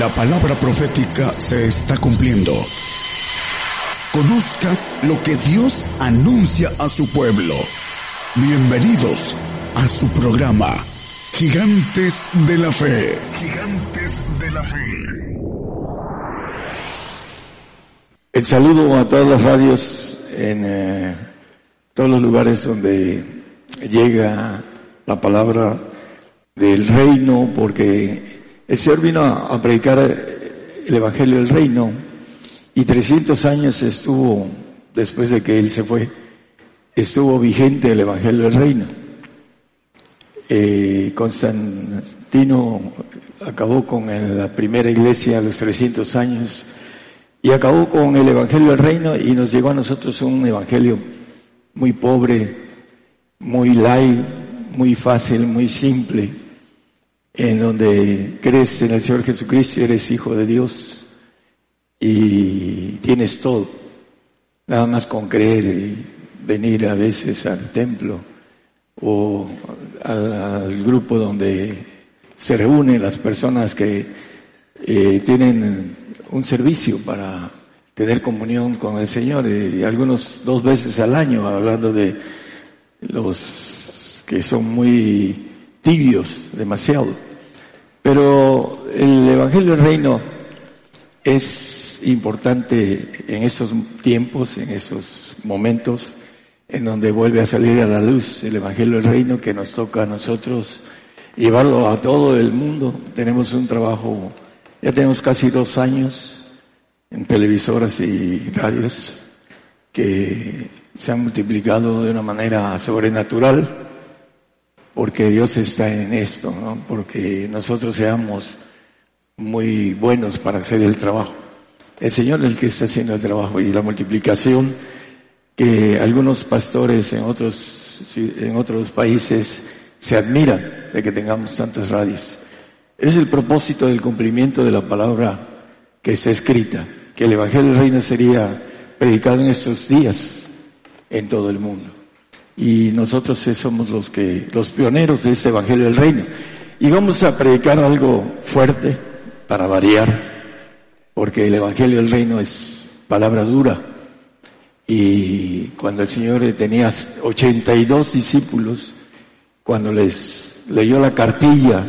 La palabra profética se está cumpliendo. Conozca lo que Dios anuncia a su pueblo. Bienvenidos a su programa, Gigantes de la Fe. Gigantes de la Fe. El saludo a todas las radios en eh, todos los lugares donde llega la palabra del reino, porque el Señor vino a, predicar el Evangelio del Reino y 300 años estuvo, después de que Él se fue, estuvo vigente el Evangelio del Reino. Eh, Constantino acabó con la primera iglesia a los 300 años y acabó con el Evangelio del Reino y nos llegó a nosotros un Evangelio muy pobre, muy light, muy fácil, muy simple en donde crees en el Señor Jesucristo eres hijo de Dios y tienes todo, nada más con creer y venir a veces al templo o al, grupo donde se reúnen las personas que eh, tienen un servicio para tener comunión con el Señor y algunos dos veces al año hablando de los que son muy tibios demasiado. Pero el Evangelio del Reino es importante en esos tiempos, en esos momentos en donde vuelve a salir a la luz el Evangelio del Reino que nos toca a nosotros llevarlo a todo el mundo. Tenemos un trabajo, ya tenemos casi dos años en televisoras y radios que se han multiplicado de una manera sobrenatural porque Dios está en esto, ¿no? porque nosotros seamos muy buenos para hacer el trabajo. El Señor es el que está haciendo el trabajo y la multiplicación que algunos pastores en otros, en otros países se admiran de que tengamos tantas radios. Es el propósito del cumplimiento de la palabra que está escrita, que el Evangelio del Reino sería predicado en estos días en todo el mundo y nosotros somos los que, los pioneros de este Evangelio del Reino. Y vamos a predicar algo fuerte para variar, porque el Evangelio del Reino es palabra dura. Y cuando el Señor tenía 82 discípulos, cuando les leyó la cartilla,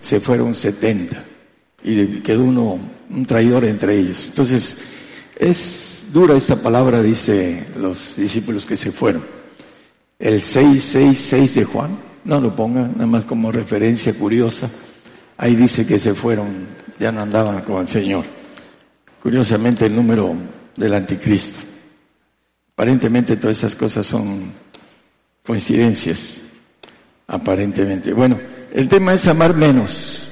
se fueron 70 y quedó uno, un traidor entre ellos. Entonces, es dura esta palabra, dice los discípulos que se fueron el 666 de Juan, no lo pongan, nada más como referencia curiosa. Ahí dice que se fueron, ya no andaban con el Señor. Curiosamente el número del anticristo. Aparentemente todas esas cosas son coincidencias. Aparentemente. Bueno, el tema es amar menos.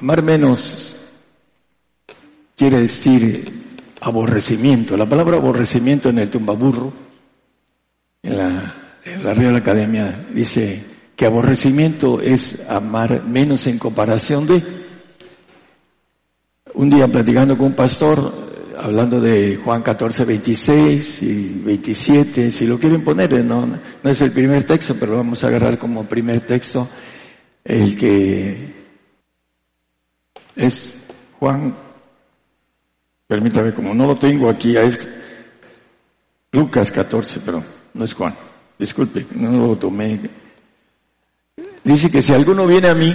Amar menos quiere decir aborrecimiento. La palabra aborrecimiento en el tumbaburro en la, Real Academia dice que aborrecimiento es amar menos en comparación de. Un día platicando con un pastor, hablando de Juan 14, 26 y 27, si lo quieren poner, no, no es el primer texto, pero vamos a agarrar como primer texto el que es Juan, permítame, como no lo tengo aquí, es Lucas 14, pero no es Juan, disculpe, no lo tomé. Dice que si alguno viene a mí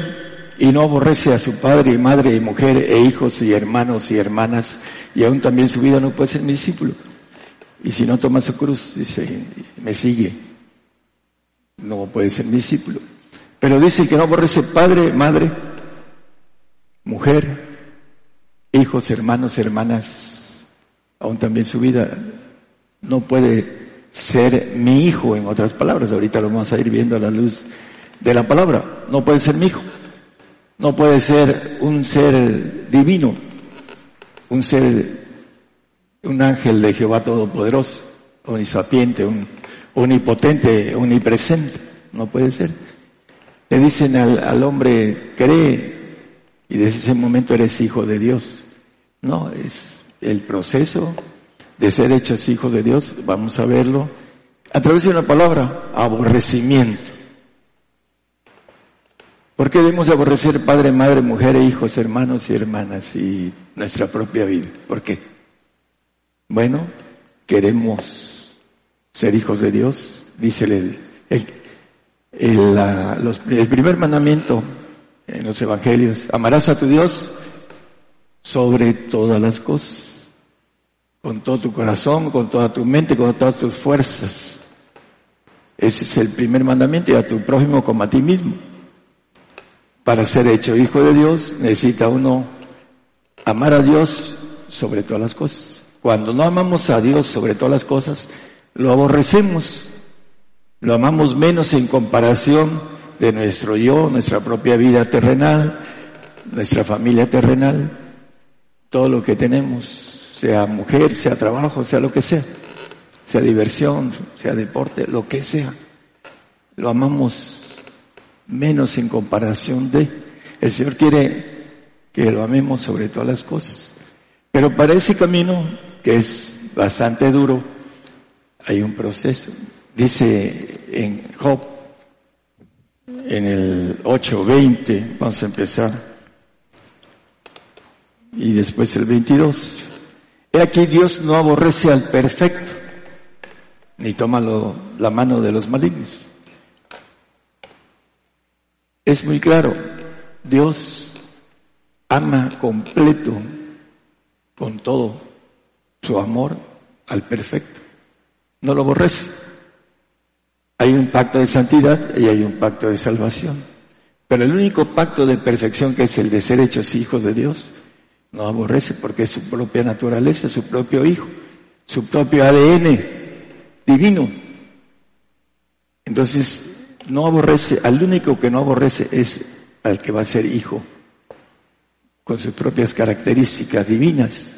y no aborrece a su padre y madre y mujer e hijos y hermanos y hermanas y aún también su vida no puede ser mi discípulo. Y si no toma su cruz, dice, me sigue, no puede ser mi discípulo. Pero dice que no aborrece padre, madre, mujer, hijos, hermanos, hermanas, aún también su vida no puede ser mi hijo, en otras palabras. Ahorita lo vamos a ir viendo a la luz de la palabra. No puede ser mi hijo. No puede ser un ser divino, un ser, un ángel de Jehová Todopoderoso, omnisapiente, un omnipotente, omnipresente. No puede ser. Le dicen al hombre, cree, y desde ese momento eres hijo de Dios. No, es el proceso de ser hechos hijos de Dios, vamos a verlo, a través de una palabra, aborrecimiento. ¿Por qué debemos aborrecer padre, madre, mujer, e hijos, hermanos y hermanas y nuestra propia vida? ¿Por qué? Bueno, queremos ser hijos de Dios, dice el, el, el primer mandamiento en los evangelios, amarás a tu Dios sobre todas las cosas, con todo tu corazón, con toda tu mente, con todas tus fuerzas. Ese es el primer mandamiento y a tu prójimo como a ti mismo. Para ser hecho hijo de Dios necesita uno amar a Dios sobre todas las cosas. Cuando no amamos a Dios sobre todas las cosas, lo aborrecemos, lo amamos menos en comparación de nuestro yo, nuestra propia vida terrenal, nuestra familia terrenal, todo lo que tenemos, sea mujer, sea trabajo, sea lo que sea, sea diversión, sea deporte, lo que sea, lo amamos menos en comparación de. El Señor quiere que lo amemos sobre todas las cosas. Pero para ese camino, que es bastante duro, hay un proceso. Dice en Job, en el 8.20, vamos a empezar, y después el 22. He aquí Dios no aborrece al perfecto, ni toma la mano de los malignos. Es muy claro, Dios ama completo, con todo su amor al perfecto. No lo aborrece. Hay un pacto de santidad y hay un pacto de salvación. Pero el único pacto de perfección que es el de ser hechos hijos de Dios, no aborrece porque es su propia naturaleza, su propio hijo, su propio ADN divino. Entonces, no aborrece, al único que no aborrece es al que va a ser hijo, con sus propias características divinas,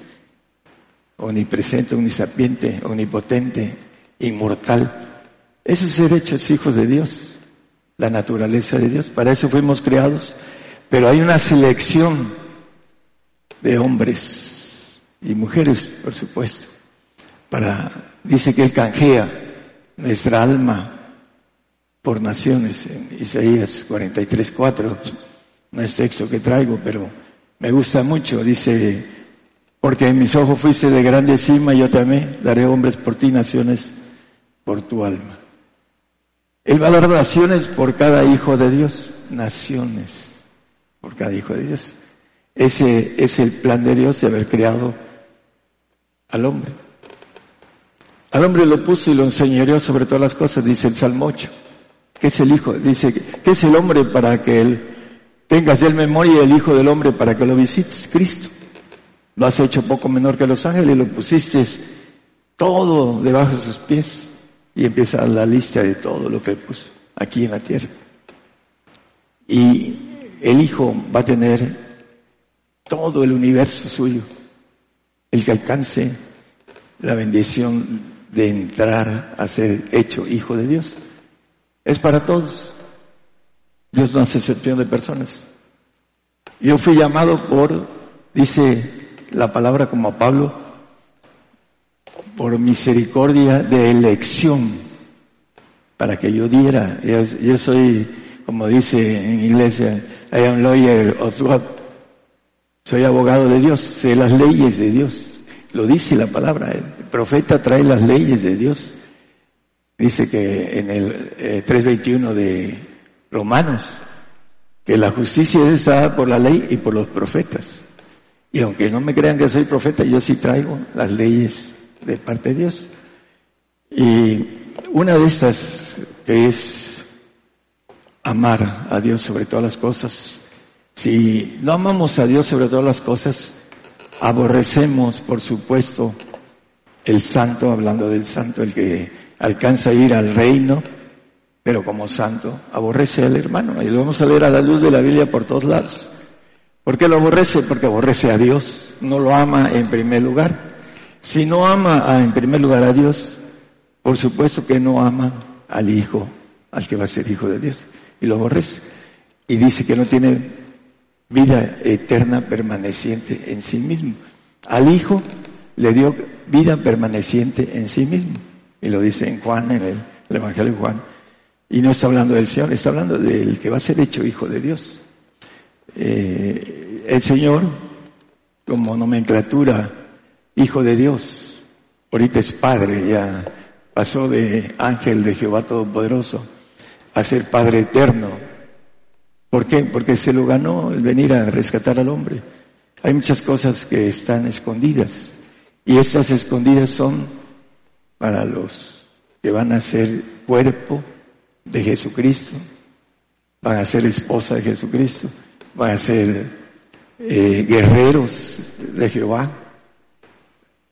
omnipresente, omnisapiente, omnipotente, inmortal. Eso es ser hechos hijos de Dios, la naturaleza de Dios, para eso fuimos creados, pero hay una selección de hombres y mujeres, por supuesto, para, dice que Él canjea nuestra alma por naciones, en Isaías 43, 4, no es texto que traigo, pero me gusta mucho, dice, porque en mis ojos fuiste de grande cima, yo amé, daré hombres por ti, naciones por tu alma. Él va a dar naciones por cada hijo de Dios, naciones por cada hijo de Dios. Ese es el plan de Dios de haber creado al hombre. Al hombre lo puso y lo enseñoreó sobre todas las cosas, dice el Salmo 8. ¿Qué es el Hijo? Dice, ¿qué es el hombre para que él tengas de él memoria el Hijo del hombre para que lo visites? Cristo. Lo has hecho poco menor que los ángeles, lo pusiste todo debajo de sus pies y empieza la lista de todo lo que puso aquí en la tierra. Y el Hijo va a tener todo el universo suyo, el que alcance la bendición de entrar a ser hecho Hijo de Dios. Es para todos. Dios no hace excepción de personas. Yo fui llamado por, dice la palabra como a Pablo, por misericordia de elección, para que yo diera. Yo, soy, como dice en iglesia, I am lawyer of God. Soy abogado de Dios, sé las leyes de Dios. Lo dice la palabra. El profeta trae las leyes de Dios. Dice que en el 3.21 eh, de Romanos, que la justicia es dada por la ley y por los profetas. Y aunque no me crean que soy profeta, yo sí traigo las leyes de parte de Dios. Y una de estas que es amar a Dios sobre todas las cosas. Si no amamos a Dios sobre todas las cosas, aborrecemos, por supuesto, el santo, hablando del santo, el que alcanza a ir al reino, pero como santo aborrece al hermano. Y lo vamos a ver a la luz de la Biblia por todos lados. ¿Por qué lo aborrece? Porque aborrece a Dios, no lo ama en primer lugar. Si no ama en primer lugar a Dios, por supuesto que no ama al Hijo, al que va a ser Hijo de Dios, y lo aborrece. Y dice que no tiene vida eterna permaneciente en sí mismo. Al Hijo le dio vida permaneciente en sí mismo. Y lo dice en Juan, en el, Evangelio de Juan. Y no está hablando del Señor, está hablando del que va a ser hecho hijo de Dios. eh, el Señor, como nomenclatura, Hijo de Dios, ahorita es Padre, ya pasó de ángel de Jehová Todopoderoso a ser Padre eterno. ¿Por qué? Porque se lo ganó el venir a rescatar al hombre. Hay muchas cosas que están escondidas y estas escondidas son para los que van a ser cuerpo de Jesucristo, van a ser esposa de Jesucristo, van a ser eh, guerreros de Jehová,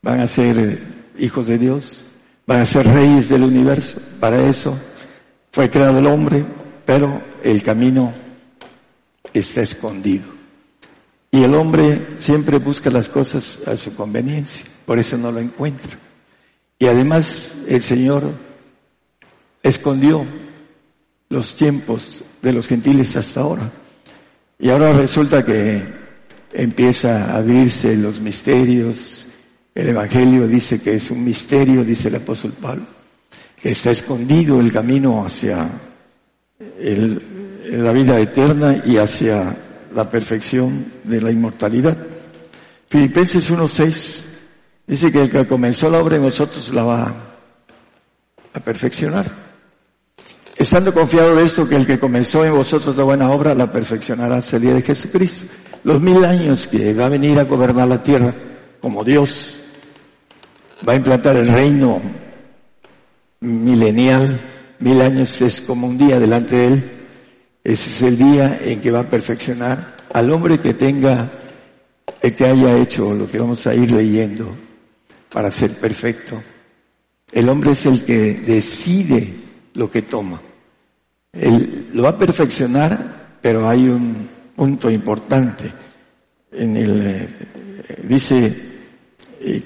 van a ser hijos de Dios, van a ser reyes del universo. Para eso fue creado el hombre, pero el camino está escondido. Y el hombre siempre busca las cosas a su conveniencia, por eso no lo encuentra. Y además el Señor escondió los tiempos de los gentiles hasta ahora. Y ahora resulta que empieza a abrirse los misterios. El Evangelio dice que es un misterio, dice el apóstol Pablo, que está escondido el camino hacia la vida eterna y hacia la perfección de la inmortalidad. Filipenses 1.6 dice que el que comenzó la obra en nosotros la va a perfeccionar. Estando confiado de esto, que el que comenzó en vosotros la buena obra la perfeccionará hasta el día de Jesucristo. Los mil años que va a venir a gobernar la tierra como Dios, va a implantar el reino milenial, mil años es como un día delante de Él. Ese es el día en que va a perfeccionar al hombre que tenga, el que haya hecho lo que vamos a ir leyendo para ser perfecto. El hombre es el que decide lo que toma. Él lo va a perfeccionar, pero hay un punto importante. En el, eh, dice, eh,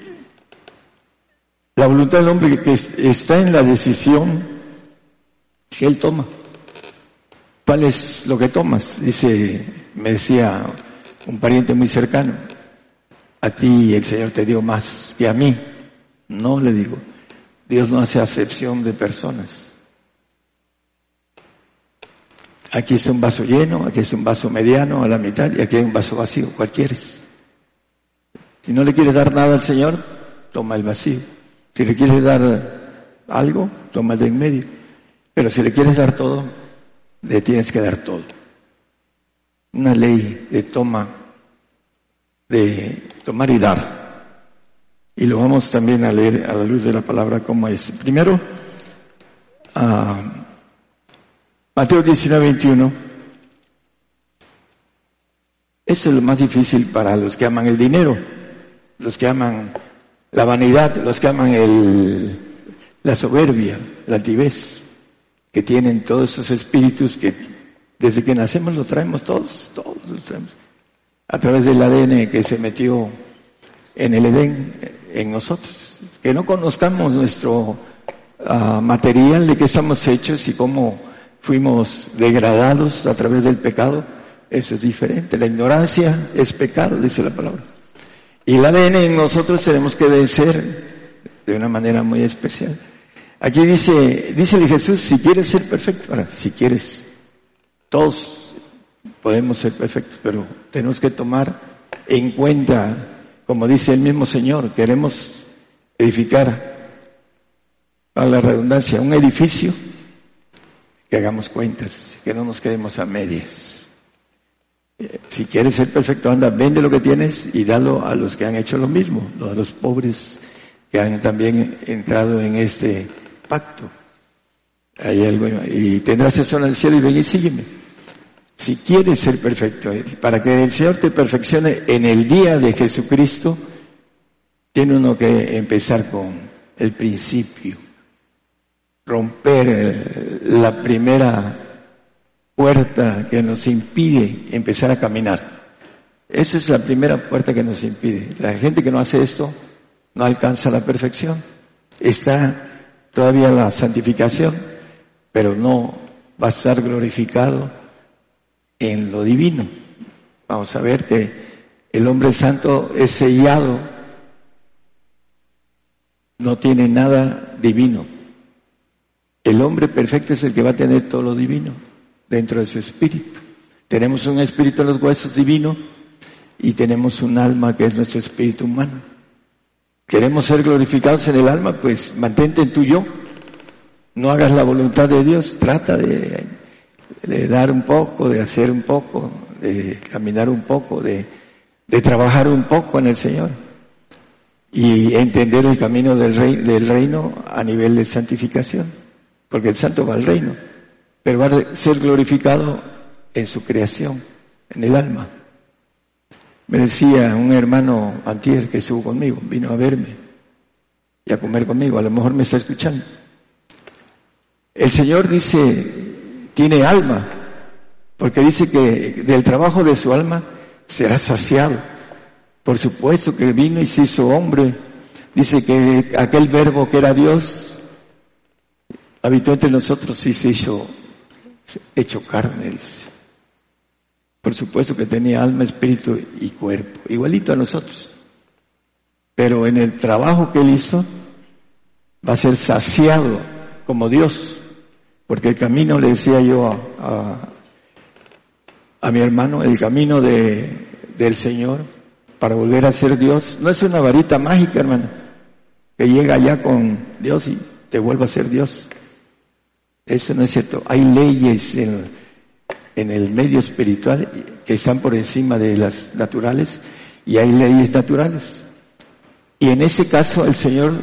la voluntad del hombre que está en la decisión que él toma. ¿Cuál es lo que tomas? Dice, me decía un pariente muy cercano, a ti el Señor te dio más que a mí. No le digo, Dios no hace acepción de personas. Aquí es un vaso lleno, aquí es un vaso mediano a la mitad y aquí hay un vaso vacío. ¿Cuál quieres? Si no le quieres dar nada al Señor, toma el vacío. Si le quieres dar algo, toma el de en medio. Pero si le quieres dar todo, le tienes que dar todo. Una ley de toma, de tomar y dar. Y lo vamos también a leer a la luz de la palabra como es. Primero, uh, Mateo 19, 21. Eso es lo más difícil para los que aman el dinero, los que aman la vanidad, los que aman el, la soberbia, la altivez, que tienen todos esos espíritus que desde que nacemos lo traemos todos, todos los traemos. A través del ADN que se metió en el Edén, en nosotros. Que no conozcamos nuestro uh, material de qué estamos hechos y cómo fuimos degradados a través del pecado, eso es diferente. La ignorancia es pecado, dice la palabra. Y el ADN en nosotros tenemos que vencer de una manera muy especial. Aquí dice, dice Jesús, si quieres ser perfecto, ahora, si quieres, todos podemos ser perfectos, pero tenemos que tomar en cuenta, como dice el mismo Señor, queremos edificar, a la redundancia, un edificio que hagamos cuentas, que no nos quedemos a medias. Eh, si quieres ser perfecto, anda, vende lo que tienes y dalo a los que han hecho lo mismo, a los pobres que han también entrado en este pacto. Hay algo, y tendrás eso en el cielo y ven y sígueme. Si quieres ser perfecto, eh, para que el Señor te perfeccione en el día de Jesucristo, tiene uno que empezar con el principio romper eh, la primera puerta que nos impide empezar a caminar. Esa es la primera puerta que nos impide. La gente que no hace esto no alcanza la perfección. Está todavía la santificación, pero no va a estar glorificado en lo divino. Vamos a ver que el hombre santo es sellado, no tiene nada divino. El hombre perfecto es el que va a tener todo lo divino dentro de su espíritu. Tenemos un espíritu en los huesos divino y tenemos un alma que es nuestro espíritu humano. Queremos ser glorificados en el alma, pues mantente en tu yo. No hagas la voluntad de Dios, trata de, dar un poco, de hacer un poco, de caminar un poco, de, de trabajar un poco en el Señor y entender el camino del, rey, del reino a nivel de santificación, porque el santo va al reino, pero va a ser glorificado en su creación, en el alma. Me decía un hermano antier que estuvo conmigo, vino a verme y a comer conmigo, a lo mejor me está escuchando. El Señor dice, tiene alma, porque dice que del trabajo de su alma será saciado. Por supuesto que vino y se hizo hombre. Dice que aquel verbo que era Dios habitó entre nosotros y se hizo hecho carne, dice. Por supuesto que tenía alma, espíritu y cuerpo, igualito a nosotros. Pero en el trabajo que él hizo, va a ser saciado como Dios. Porque el camino, le decía yo a, a, mi hermano, el camino de, del Señor para volver a ser Dios, no es una varita mágica, hermano, que llega allá con Dios y te vuelve a ser Dios. Eso no es cierto. Hay leyes en, en el medio espiritual que están por encima de las naturales y hay leyes naturales. Y en ese caso el Señor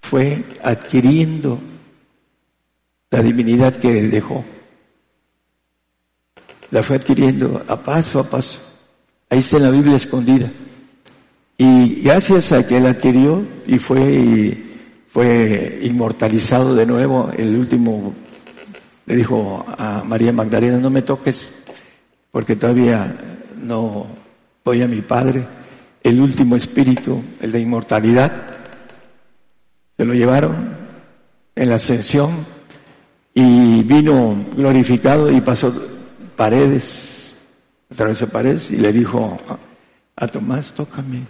fue adquiriendo la divinidad que dejó. La fue adquiriendo a paso a paso. Ahí está en la Biblia escondida. Y gracias a que él adquirió y fue, fue inmortalizado de nuevo, el último le dijo a María Magdalena, no me toques, porque todavía no voy a mi Padre. El último espíritu, el de inmortalidad, se lo llevaron en la ascensión y vino glorificado y pasó paredes, atravesó paredes y le dijo a Tomás, tócame.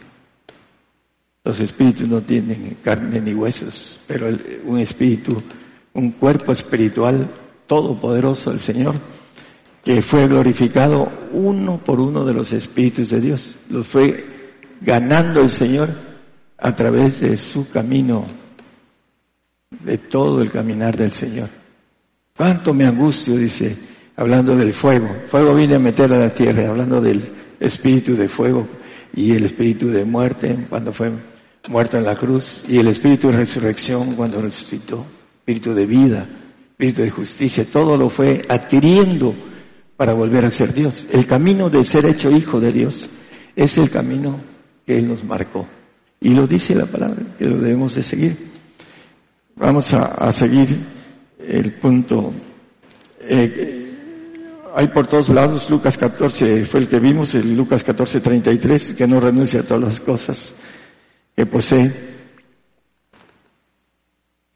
Los espíritus no tienen carne ni huesos, pero un espíritu, un cuerpo espiritual todopoderoso el Señor, que fue glorificado uno por uno de los espíritus de Dios. Los fue ganando el Señor a través de su camino, de todo el caminar del Señor. Cuánto me angustio, dice, hablando del fuego. Fuego viene a meter a la tierra, hablando del espíritu de fuego y el espíritu de muerte cuando fue muerto en la cruz y el espíritu de resurrección cuando resucitó, espíritu de vida espíritu de justicia, todo lo fue adquiriendo para volver a ser Dios. El camino de ser hecho hijo de Dios es el camino que Él nos marcó. Y lo dice la palabra, que lo debemos de seguir. Vamos a, seguir el punto. Eh, hay por todos lados, Lucas 14 fue el que vimos, el Lucas 14, 33, que no renuncia a todas las cosas que posee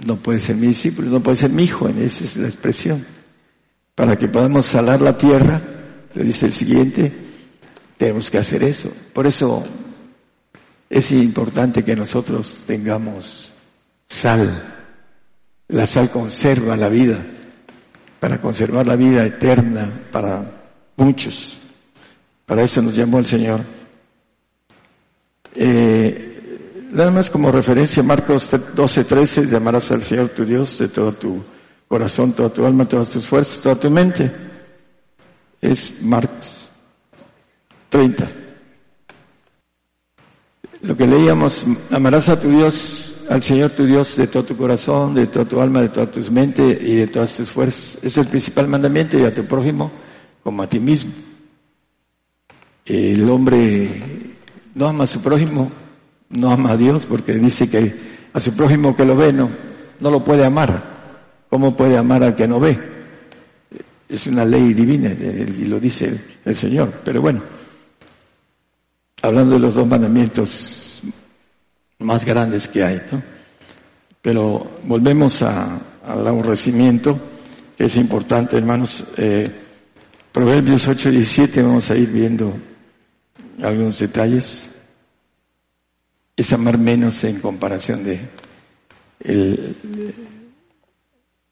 no puede ser mi discípulo, no puede ser mi hijo, esa es la expresión. Para que podamos salar la tierra, le dice el siguiente, tenemos que hacer eso. Por eso es importante que nosotros tengamos sal. La sal conserva la vida, para conservar la vida eterna para muchos. Para eso nos llamó el Señor. Eh, Nada más como referencia, Marcos 12, 13, llamarás al Señor tu Dios de todo tu corazón, toda tu alma, todas tus fuerzas, toda tu mente. Es Marcos 30. Lo que leíamos, amarás a tu Dios, al Señor tu Dios de todo tu corazón, de toda tu alma, de toda tu mente y de todas tus fuerzas. Es el principal mandamiento y a tu prójimo como a ti mismo. El hombre no ama a su prójimo no ama a Dios porque dice que a su prójimo que lo ve no, no lo puede amar. ¿Cómo puede amar al que no ve? Es una ley divina y lo dice el, Señor. Pero bueno, hablando de los dos mandamientos más grandes que hay, ¿no? Pero volvemos a, al aborrecimiento, que es importante, hermanos. Eh, Proverbios 8 y 17, vamos a ir viendo algunos detalles es amar menos en comparación de el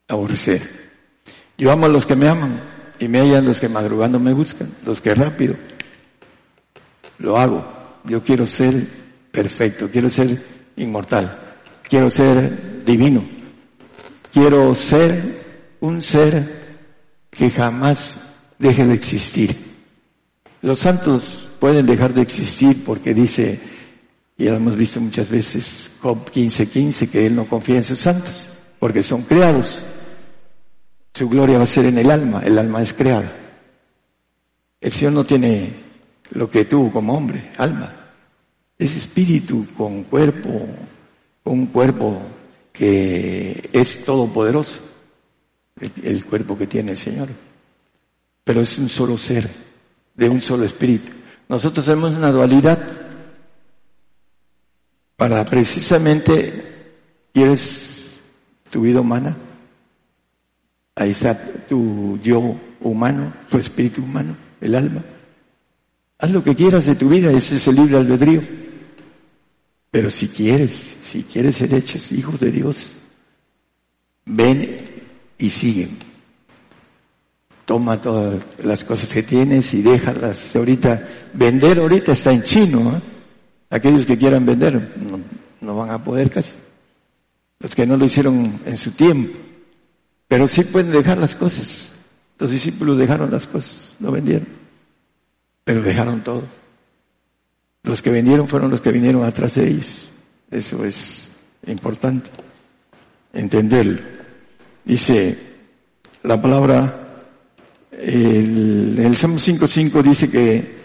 aborrecer. Yo amo a los que me aman, y me hallan los que madrugando me buscan, los que rápido. Lo hago. Yo quiero ser perfecto, quiero ser inmortal, quiero ser divino, quiero ser un ser que jamás deje de existir. Los santos pueden dejar de existir porque dice, y lo hemos visto muchas veces, Job 15:15, que él no confía en sus santos, porque son creados. Su gloria va a ser en el alma, el alma es creada. El Señor no tiene lo que tuvo como hombre, alma. Es espíritu con cuerpo, un cuerpo que es todopoderoso, el, el cuerpo que tiene el Señor. Pero es un solo ser, de un solo espíritu. Nosotros tenemos una dualidad para precisamente, ¿quieres tu vida humana? Ahí está tu yo humano, tu espíritu humano, el alma. Haz lo que quieras de tu vida, ese es el libre albedrío. Pero si quieres, si quieres ser hechos hijos de Dios, ven y siguen. Toma todas las cosas que tienes y déjalas ahorita. Vender ahorita está en chino. ¿eh? Aquellos que quieran vender no, no van a poder casi. Los que no lo hicieron en su tiempo. Pero sí pueden dejar las cosas. Los discípulos dejaron las cosas, no vendieron. Pero dejaron todo. Los que vendieron fueron los que vinieron atrás de ellos. Eso es importante. Entenderlo. Dice la palabra, el, el Salmo 5.5 dice que,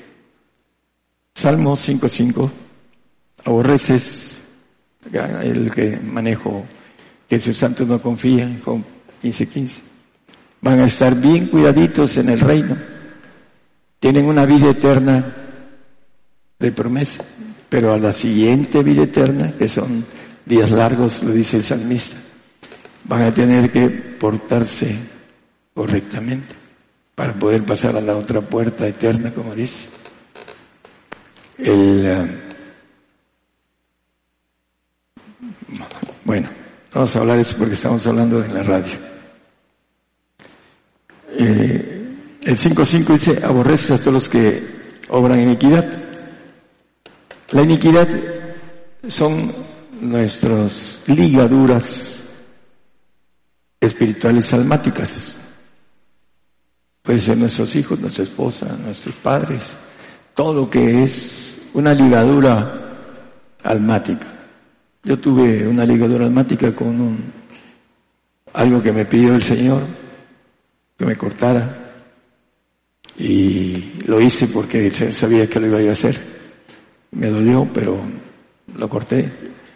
Salmo 5.5, aborreces, el que manejo, que sus santos no confían, 15, 15. Van a estar bien cuidaditos en el reino. Tienen una vida eterna de promesa, pero a la siguiente vida eterna, que son días largos, lo dice el salmista, van a tener que portarse correctamente para poder pasar a la otra puerta eterna, como dice. El, bueno, vamos a hablar eso porque estamos hablando en la radio. Eh, el 5.5 dice, aborreces a todos los que obran iniquidad. La iniquidad son nuestras ligaduras espirituales almáticas. Puede ser nuestros hijos, nuestra esposa, nuestros padres, todo lo que es una ligadura almática. Yo tuve una ligadura almática con un, algo que me pidió el Señor, que me cortara. Y lo hice porque sabía que lo iba a hacer. Me dolió, pero lo corté.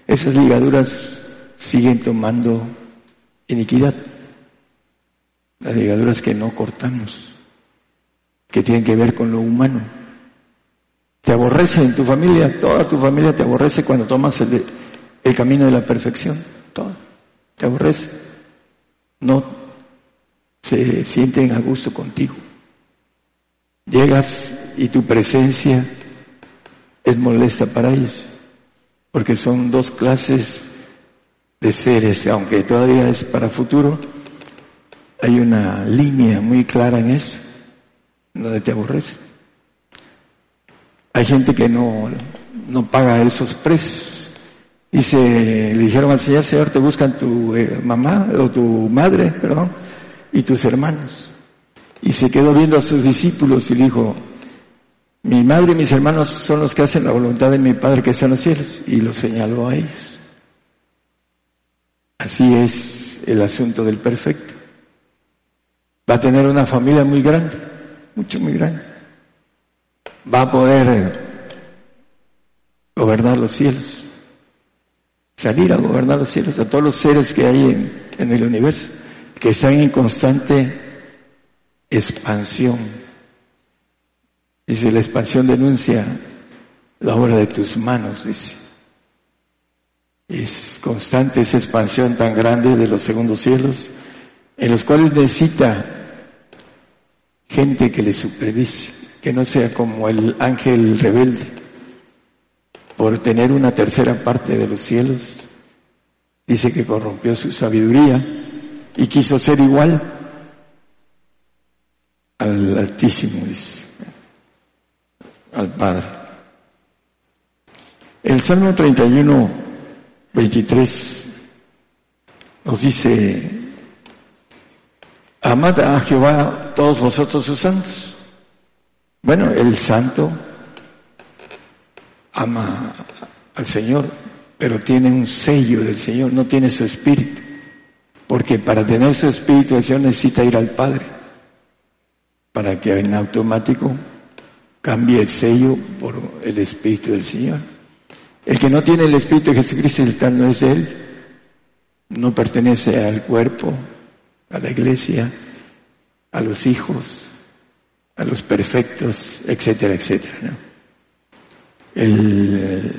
Esas ligaduras siguen tomando iniquidad. Las ligaduras que no cortamos, que tienen que ver con lo humano. Te aborrece en tu familia, toda tu familia te aborrece cuando tomas el, el camino de la perfección. Todo. Te aborrece. No se sienten a gusto contigo. Llegas y tu presencia es molesta para ellos, porque son dos clases de seres, aunque todavía es para futuro, hay una línea muy clara en eso, donde te aborrece. Hay gente que no, no paga esos precios. Dice, le dijeron al Señor, Señor, te buscan tu eh, mamá o tu madre, perdón, y tus hermanos. Y se quedó viendo a sus discípulos y dijo, mi madre y mis hermanos son los que hacen la voluntad de mi Padre que está en los cielos. Y lo señaló a ellos. Así es el asunto del perfecto. Va a tener una familia muy grande, mucho, muy grande. Va a poder gobernar los cielos. Salir a gobernar los cielos, a todos los seres que hay en, el universo que están en constante expansión. Dice, la expansión denuncia la obra de tus manos, dice. Es constante esa expansión tan grande de los segundos cielos, en los cuales necesita gente que le supervise, que no sea como el ángel rebelde, por tener una tercera parte de los cielos, dice que corrompió su sabiduría, y quiso ser igual. al Altísimo, dice, al Padre. El Salmo 31, 23 nos dice, amad a Jehová todos vosotros sus santos. Bueno, el santo ama al Señor, pero tiene un sello del Señor, no tiene su espíritu. Porque para tener su espíritu el Señor necesita ir al Padre, para que en automático cambie el sello por el espíritu del Señor. El que no tiene el espíritu de Jesucristo, el tal no es Él, no pertenece al cuerpo, a la iglesia, a los hijos, a los perfectos, etcétera, etcétera. ¿no? El,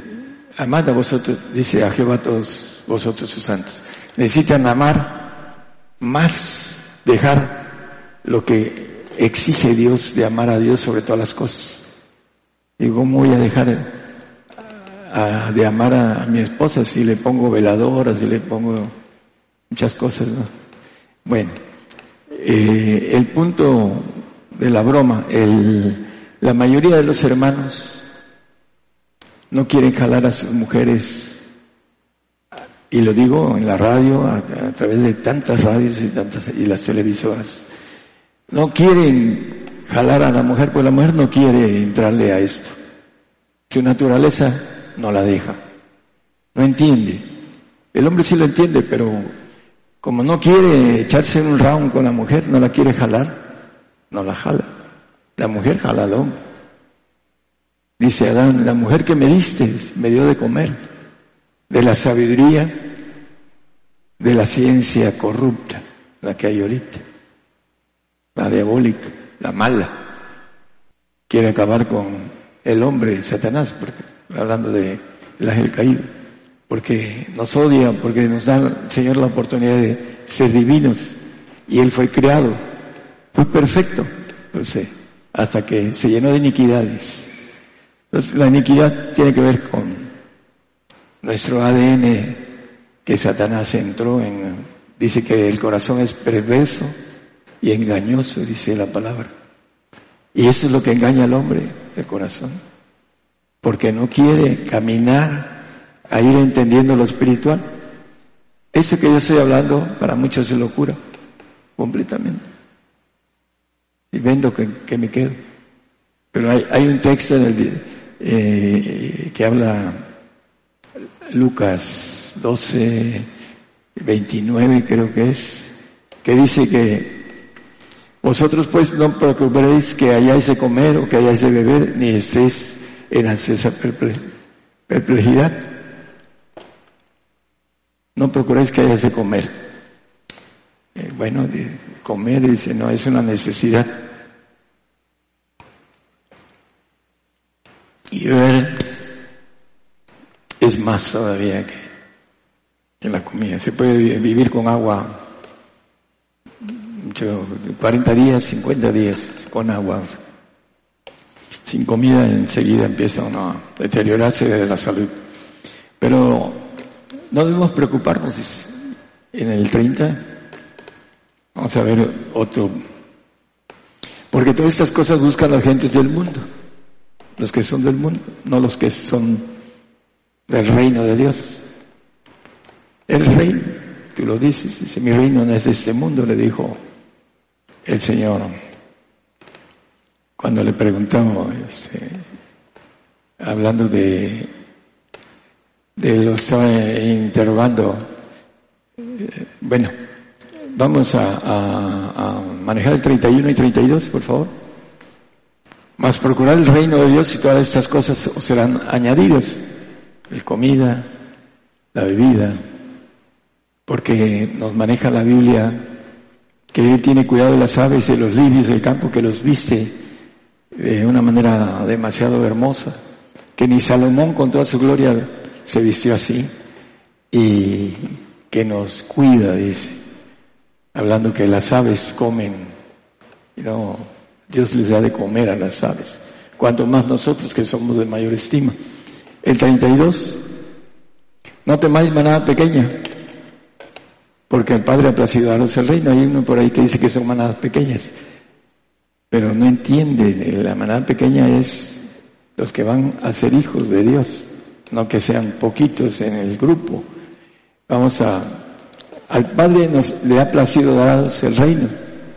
amad a vosotros, dice a Jehová todos vosotros sus santos. Necesitan amar más, dejar lo que exige Dios de amar a Dios sobre todas las cosas. ¿Y cómo voy a dejar de amar a, mi esposa si le pongo veladoras, si le pongo muchas cosas? ¿no? Bueno, eh, el punto de la broma, el, la mayoría de los hermanos no quieren jalar a sus mujeres, y lo digo en la radio, a, través de tantas radios y tantas, y las televisoras, no quieren jalar a la mujer, pues la mujer no quiere entrarle a esto. Su naturaleza no la deja. No entiende. El hombre sí lo entiende, pero como no quiere echarse un round con la mujer, no la quiere jalar, no la jala. La mujer jala al hombre. Dice Adán, la mujer que me diste me dio de comer, de la sabiduría, de la ciencia corrupta, la que hay ahorita, la diabólica, la mala. Quiere acabar con el hombre, Satanás, porque, hablando de el ángel caído, porque nos odia, porque nos da el Señor la oportunidad de ser divinos, y Él fue creado fue perfecto, sé, hasta que se llenó de iniquidades. Entonces, la iniquidad tiene que ver con nuestro ADN que Satanás entró en, dice que el corazón es perverso y engañoso, dice la palabra. Y eso es lo que engaña al hombre, el corazón. Porque no quiere caminar a ir entendiendo lo espiritual. Eso que yo estoy hablando para muchos es locura, completamente y vendo que, me quedo. Pero hay, hay, un texto en el, eh, que habla Lucas 12, 29 creo que es, que dice que vosotros pues no preocuparéis que hayáis de comer o que hayáis de beber, ni estéis en ansiosa perplejidad. No procuréis que hayáis de comer. Eh, bueno, comer, dice, no, es una necesidad. Y ver es más todavía que, la comida. Se puede vivir con agua 40 días, 50 días con agua. Sin comida enseguida empieza uno a deteriorarse de la salud. Pero no debemos preocuparnos. En el 30 Vamos a ver otro. Porque todas estas cosas buscan las gentes del mundo. Los que son del mundo, no los que son del reino de Dios. El reino, tú lo dices, dice, mi reino no es de este mundo, le dijo el Señor. Cuando le preguntamos, este, hablando de, de lo estaba interrogando, eh, bueno, Vamos a, manejar el 31 y 32, por favor. Más procurar el reino de Dios y todas estas cosas os serán añadidas. La comida, la bebida, porque nos maneja la Biblia que Él tiene cuidado de las aves y de los lirios del campo, que los viste de una manera demasiado hermosa, que ni Salomón con toda su gloria se vistió así, y que nos cuida, dice hablando que las aves comen, y no, Dios les da de comer a las aves, cuanto más nosotros que somos de mayor estima. El 32, no temáis manada pequeña, porque el Padre ha placido daros el reino. Hay uno por ahí que dice que son manadas pequeñas. pero no entiende, la manada pequeña es los que van a ser hijos de Dios, no que sean poquitos en el grupo. Vamos a, al Padre nos le ha placido daros el reino,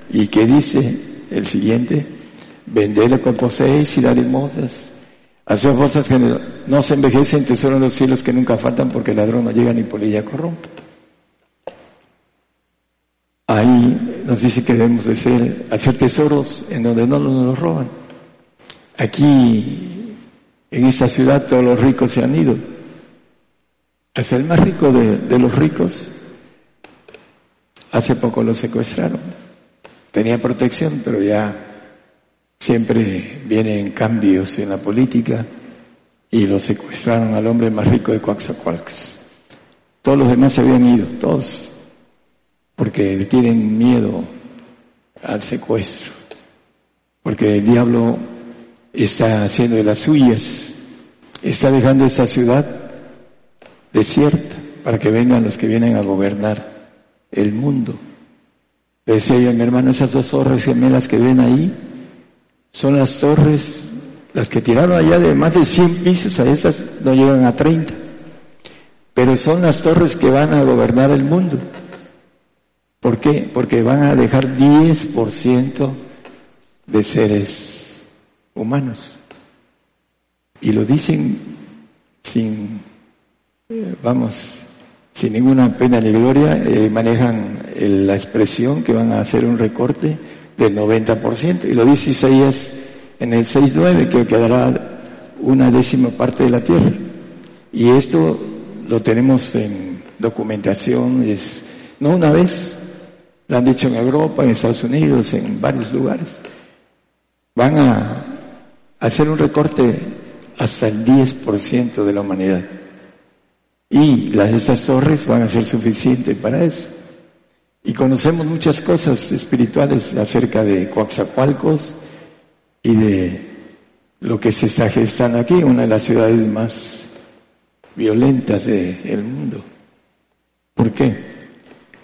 y que dice el siguiente, vended lo que poseéis y dar limosnas, hacer cosas que no, se envejecen, tesoro en los cielos que nunca faltan porque el ladrón no llega ni polilla corrompe. Ahí nos dice que debemos de ser, hacer tesoros en donde no nos roban. Aquí, en esta ciudad, todos los ricos se han ido. Hasta el más rico de, de los ricos, hace poco lo secuestraron. Tenía protección, pero ya siempre vienen cambios en la política y lo secuestraron al hombre más rico de Coaxacualcos. Todos los demás se habían ido, todos porque tienen miedo al secuestro, porque el diablo está haciendo de las suyas, está dejando esta ciudad desierta para que vengan los que vienen a gobernar el mundo. Decía yo, mi hermano, esas dos torres gemelas que ven ahí son las torres, las que tiraron allá de más de 100 pisos, a esas no llegan a 30, pero son las torres que van a gobernar el mundo. ¿Por qué? Porque van a dejar 10% de seres humanos. Y lo dicen sin, eh, vamos, sin ninguna pena ni gloria, eh, manejan la expresión que van a hacer un recorte del 90%. Y lo dice Isaías en el 6.9, que quedará una décima parte de la tierra. Y esto lo tenemos en documentación, es no una vez, lo han dicho en Europa, en Estados Unidos, en varios lugares. Van a hacer un recorte hasta el 10% de la humanidad. Y las, esas torres van a ser suficientes para eso. Y conocemos muchas cosas espirituales acerca de Coaxacualcos y de lo que se está gestando aquí, una de las ciudades más violentas del mundo. ¿Por qué?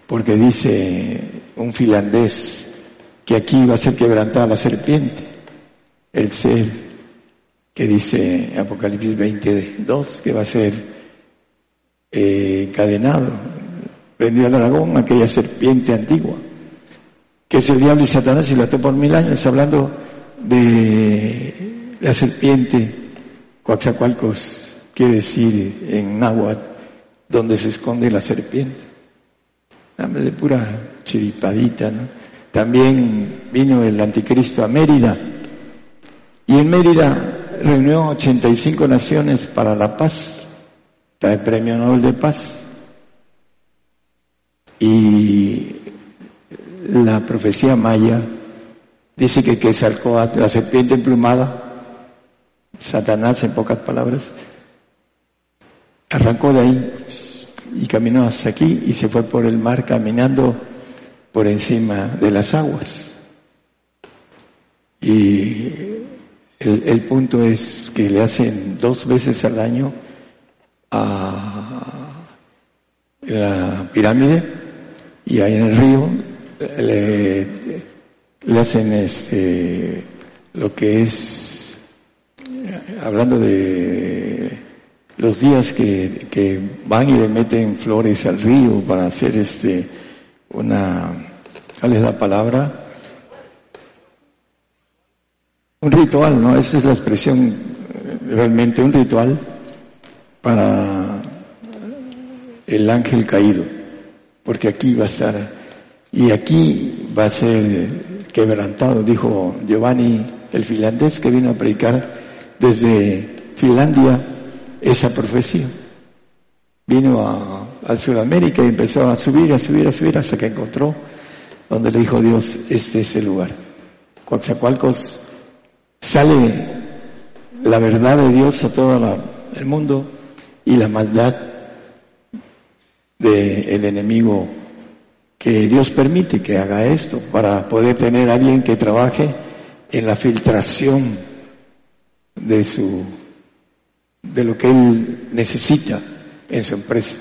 porque dice un finlandés que aquí va a ser quebrantada la serpiente, el ser que dice Apocalipsis 22 que va a ser eh, encadenado, prendido al dragón, aquella serpiente antigua, que es el diablo y Satanás y la por mil años, hablando de la serpiente, Coaxacualcos quiere decir en náhuatl, donde se esconde la serpiente. De pura chiripadita, ¿no? También vino el anticristo a Mérida y en Mérida reunió 85 naciones para la paz, para el Premio Nobel de Paz. Y la profecía maya dice que que la serpiente emplumada, Satanás en pocas palabras, arrancó de ahí y caminó hasta aquí y se fue por el mar caminando por encima de las aguas. Y el, punto es que le hacen dos veces al año a la pirámide y ahí en el río le, hacen este lo que es hablando de los días que, que van y le meten flores al río para hacer este, una, ¿cuál es la palabra? Un ritual, ¿no? Esa es la expresión, realmente un ritual para el ángel caído, porque aquí va a estar, y aquí va a ser quebrantado, dijo Giovanni, el finlandés que vino a predicar desde Finlandia, esa profecía. Vino a, a, Sudamérica y empezó a subir, a subir, a subir hasta que encontró donde le dijo Dios, este es el lugar. Coatzacoalcos sale la verdad de Dios a todo el mundo y la maldad del enemigo que Dios permite que haga esto para poder tener a alguien que trabaje en la filtración de su de lo que él necesita en su empresa.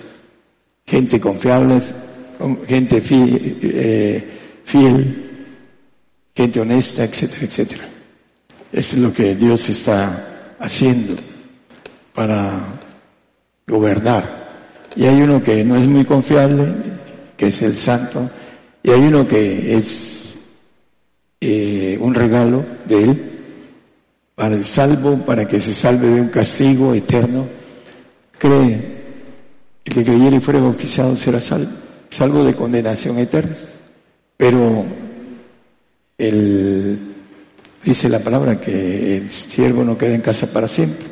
Gente confiable, gente eh, fiel, gente honesta, etcétera, etcétera. Eso es lo que Dios está haciendo para gobernar. Y hay uno que no es muy confiable, que es el santo, y hay uno que es eh, un regalo de Él para el salvo, para que se salve de un castigo eterno. Cree, el que creyera y fuera bautizado será salvo, salvo de condenación eterna. Pero el, dice la palabra que el siervo no queda en casa para siempre.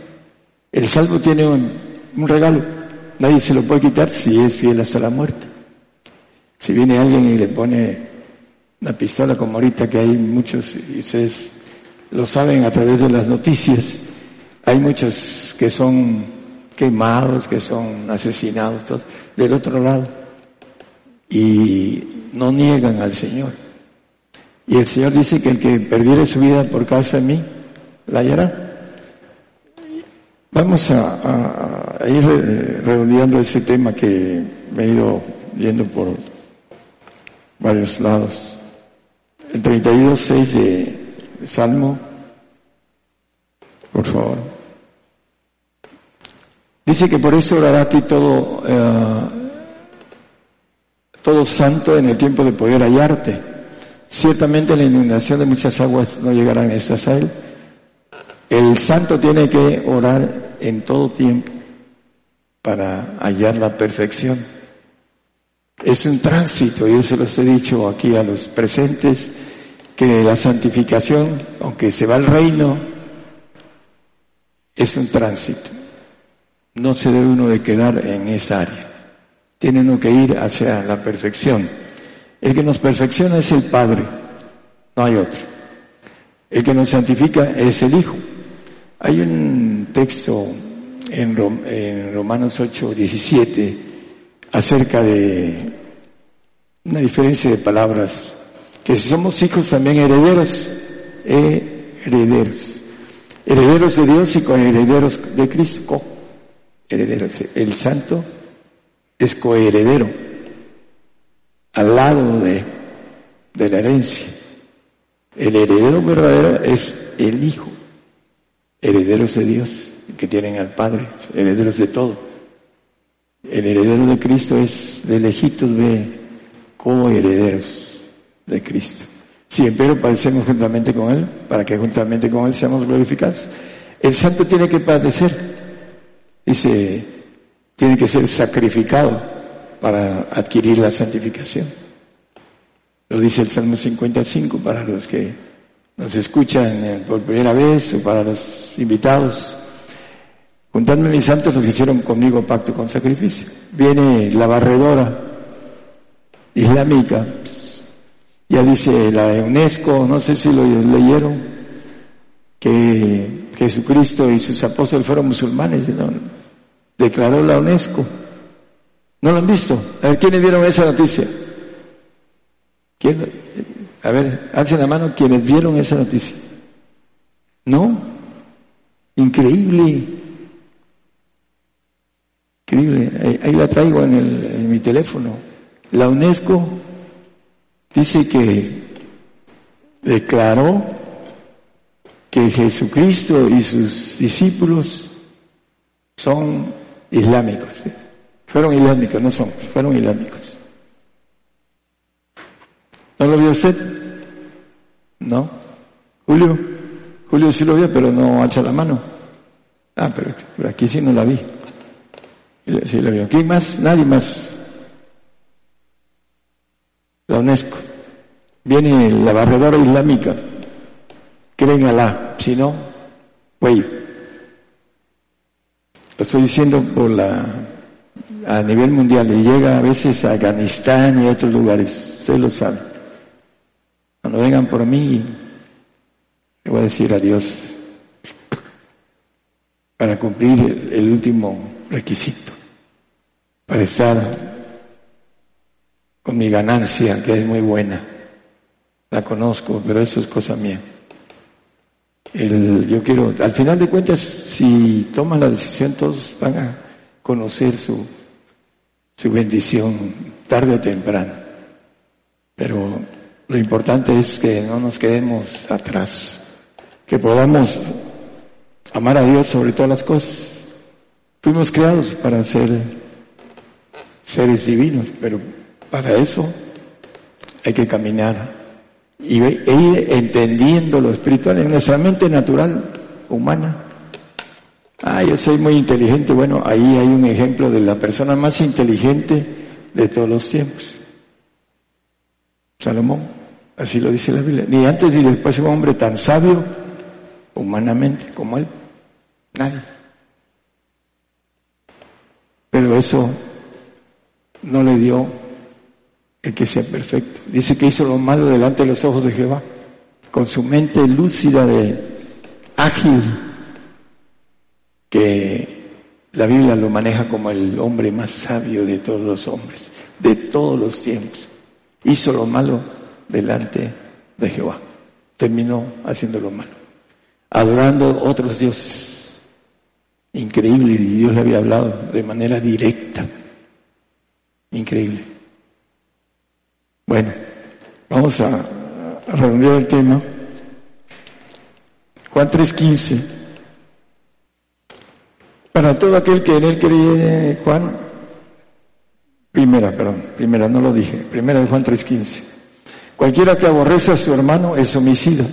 El salvo tiene un, un regalo, nadie se lo puede quitar si es fiel hasta la muerte. Si viene alguien y le pone una pistola como ahorita que hay muchos, y ustedes lo saben a través de las noticias, hay muchos que son quemados, que son asesinados, todos, del otro lado, y no niegan al Señor. Y el Señor dice que el que perdiere su vida por causa de mí, la hallará. Vamos a, ir redondeando ese tema que me he ido viendo por varios lados. El 32.6 de Salmo, por favor. Dice que por eso orará a ti todo, eh, todo santo en el tiempo de poder hallarte. Ciertamente la inundación de muchas aguas no llegarán a estas a él. El santo tiene que orar en todo tiempo para hallar la perfección. Es un tránsito, yo se los he dicho aquí a los presentes, que la santificación, aunque se va al reino, es un tránsito. No se debe uno de quedar en esa área. Tiene uno que ir hacia la perfección. El que nos perfecciona es el Padre, no hay otro. El que nos santifica es el Hijo. Hay un texto en, Romanos 8, 17 acerca de una diferencia de palabras que si somos hijos también herederos, herederos, herederos de Dios y coherederos de Cristo, herederos. El santo es coheredero, al lado de, de la herencia. El heredero verdadero es el Hijo, herederos de Dios, que tienen al Padre, herederos de todo. El heredero de Cristo es de lejitos de coherederos de Cristo. Si empero padecemos juntamente con Él, para que juntamente con Él seamos glorificados. El santo tiene que padecer. Dice, tiene que ser sacrificado para adquirir la santificación. Lo dice el Salmo 55 para los que nos escuchan eh, por primera vez o para los invitados. Juntadme mis santos los que hicieron conmigo pacto con sacrificio. Viene la barredora islámica ya dice la UNESCO, no sé si lo leyeron, que Jesucristo y sus apóstoles fueron musulmanes, declaró la UNESCO. ¿No lo han visto? A ver, ¿quiénes vieron esa noticia? ¿Quién? A ver, alcen la mano quienes vieron esa noticia. ¿No? Increíble. Increíble. Ahí, la traigo en, el, en mi teléfono. La UNESCO dice que declaró que Jesucristo y sus discípulos son islámicos. Fueron islámicos, no son, fueron islámicos. ¿No lo vio usted? ¿No? Julio, Julio sí lo vio, pero no alza la mano. Ah, pero, aquí sí no la vi. Sí lo vio. ¿Quién más? Nadie más la UNESCO. Viene la barredora islámica. Creen Alá. Si no, güey. Lo estoy diciendo por la, a nivel mundial y llega a veces a Afganistán y a otros lugares. Ustedes lo saben. Cuando vengan por mí, le voy a decir adiós para cumplir el, el último requisito, para estar con mi ganancia, que es muy buena. La conozco, pero eso es cosa mía. El, yo quiero, al final de cuentas, si toman la decisión, todos van a conocer su, su bendición tarde o temprano. Pero Lo importante es que no nos quedemos atrás, que podamos amar a Dios sobre todas las cosas. Fuimos creados para ser seres divinos, pero para eso hay que caminar y e ir entendiendo lo espiritual en nuestra mente natural, humana. Ah, yo soy muy inteligente. Bueno, ahí hay un ejemplo de la persona más inteligente de todos los tiempos. Salomón, así lo dice la Biblia. Ni antes ni después un hombre tan sabio humanamente como él. Nadie. Pero eso no le dio el que sea perfecto. Dice que hizo lo malo delante de los ojos de Jehová, con su mente lúcida de ágil, que la Biblia lo maneja como el hombre más sabio de todos los hombres, de todos los tiempos. Hizo lo malo delante de Jehová. Terminó haciendo lo malo, adorando otros dioses. Increíble, y Dios le había hablado de manera directa. Increíble. Bueno, vamos a, a redondear el tema. Juan 3.15. Para todo aquel que en él cree, Juan, primera, perdón, primera, no lo dije, primera de Juan 3.15. Cualquiera que aborrece a su hermano es homicida.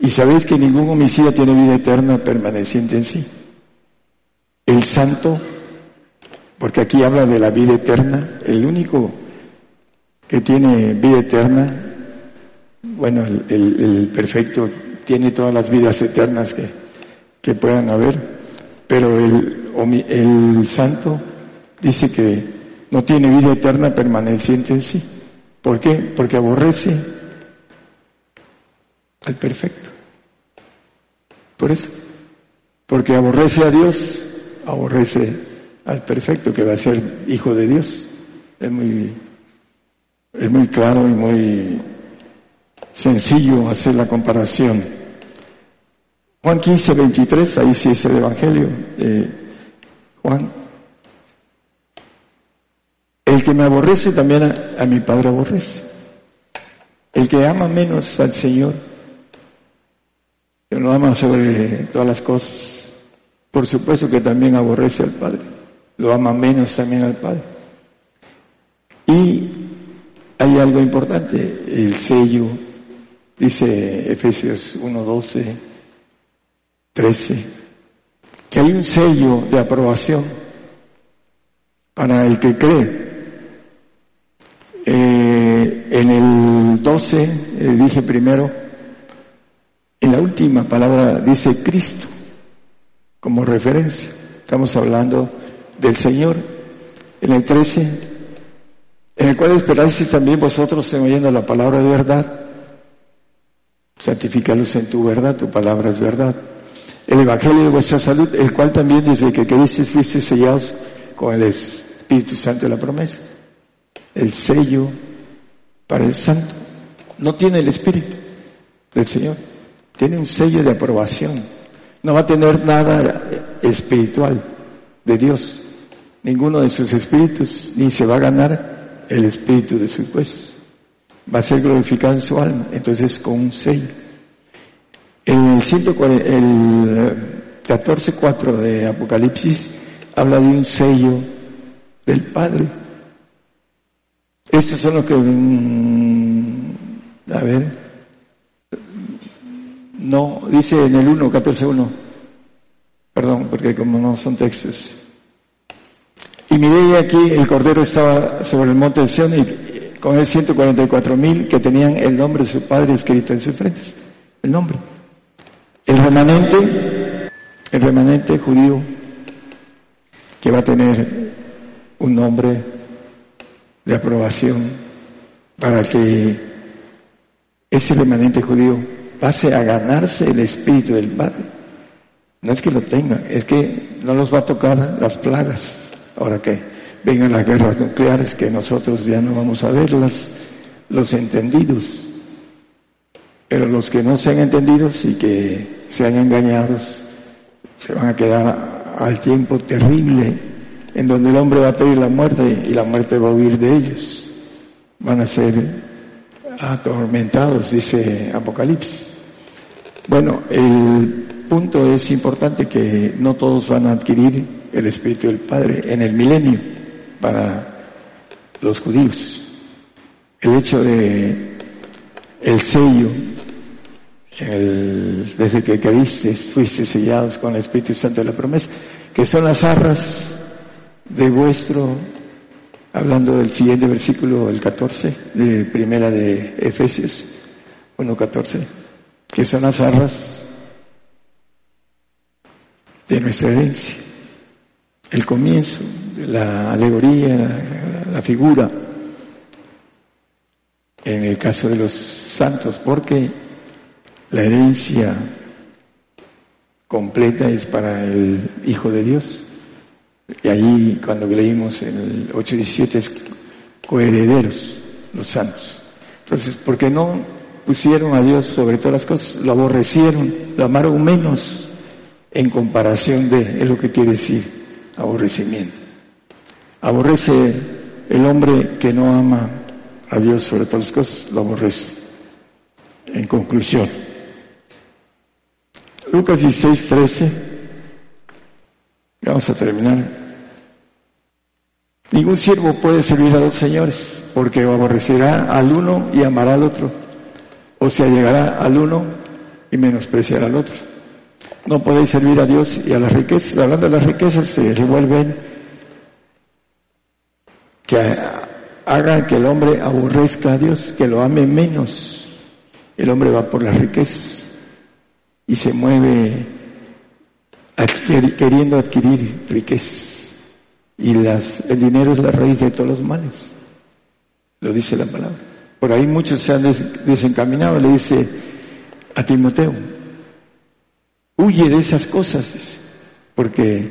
Y sabéis que ningún homicida tiene vida eterna permaneciente en sí. El santo, porque aquí habla de la vida eterna, el único que tiene vida eterna, bueno, el, perfecto tiene todas las vidas eternas que, que puedan haber, pero el santo dice que no tiene vida eterna permaneciente en sí. ¿Por qué? Porque aborrece al perfecto. Por eso. Porque aborrece a Dios, aborrece al perfecto que va a ser hijo de Dios. Es muy es muy claro y muy sencillo hacer la comparación. Juan 15, 23, ahí sí es el Evangelio de Juan. El que me aborrece también a, mi Padre aborrece. El que ama menos al Señor, que no ama sobre todas las cosas, por supuesto que también aborrece al Padre. Lo ama menos también al Padre. Y hay algo importante, el sello, dice Efesios 1, 12, 13, que hay un sello de aprobación para el que cree. Eh, en el 12, eh, dije primero, en la última palabra dice Cristo como referencia. Estamos hablando del Señor. En el 13 en el cual esperáis también vosotros en oyendo la palabra de verdad. Santifícalos en tu verdad, tu palabra es verdad. El Evangelio de vuestra salud, el cual también desde que queristeis fuiste sellados con el Espíritu Santo de la promesa. El sello para el santo. No tiene el Espíritu del Señor. Tiene un sello de aprobación. No va a tener nada espiritual de Dios. Ninguno de sus espíritus, ni se va a ganar el espíritu de sus huesos. Va a ser glorificado en su alma, entonces con un sello. En el, 140, el 14.4 de Apocalipsis habla de un sello del Padre. Estos son los que, mm, a ver, no, dice en el 1, 14.1, perdón, porque como no son textos. Y miré aquí, el Cordero estaba sobre el monte de Sion y con él 144 mil que tenían el nombre de su padre escrito en sus frentes. El nombre. El remanente, el remanente judío que va a tener un nombre de aprobación para que ese remanente judío pase a ganarse el espíritu del Padre. No es que lo tenga, es que no los va a tocar las plagas ahora que vengan las guerras nucleares, que nosotros ya no vamos a verlas, los entendidos. Pero los que no sean entendidos y que sean engañados, se van a quedar al tiempo terrible en donde el hombre va a pedir la muerte y la muerte va a huir de ellos. Van a ser atormentados, dice Apocalipsis. Bueno, el punto es importante que no todos van a adquirir el Espíritu del Padre en el milenio para los judíos. El hecho de el sello, desde que creíste, fuiste sellados con el Espíritu Santo de la promesa, que son las arras de vuestro, hablando del siguiente versículo, el 14, de primera de Efesios 1.14, que son las arras de nuestra herencia. El comienzo, la alegoría, la, figura, en el caso de los santos, porque la herencia completa es para el Hijo de Dios. Y ahí cuando leímos en el 8.17 es coherederos los santos. Entonces, ¿por qué no pusieron a Dios sobre todas las cosas? Lo aborrecieron, lo amaron menos en comparación de, es lo que quiere decir aborrecimiento. Aborrece el hombre que no ama a Dios sobre todas las cosas, lo aborrece. En conclusión, Lucas 16, 13, vamos a terminar. Ningún siervo puede servir a dos señores, porque aborrecerá al uno y amará al otro, o se allegará al uno y menospreciará al otro. No podéis servir a Dios y a las riquezas. Hablando de las riquezas, se revuelven que hagan que el hombre aborrezca a Dios, que lo ame menos. El hombre va por las riquezas y se mueve queriendo adquirir riquezas. Y las, el dinero es la raíz de todos los males. Lo dice la palabra. Por ahí muchos se han desencaminado, le dice a Timoteo, Huye de esas cosas, porque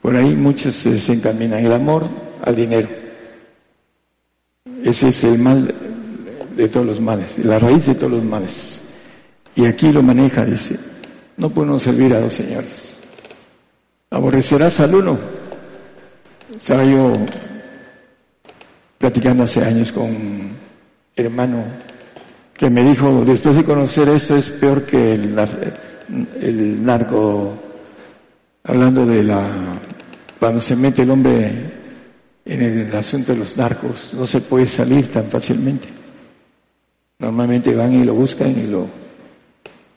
por ahí muchos se desencaminan. El amor al dinero. Ese es el mal de todos los males, la raíz de todos los males. Y aquí lo maneja, dice, no podemos servir a dos señores. Aborrecerás al uno. Estaba yo platicando hace años con un hermano que me dijo, después de conocer esto es peor que el, el narco, hablando de la, cuando se mete el hombre en el asunto de los narcos, no se puede salir tan fácilmente. Normalmente van y lo buscan y lo,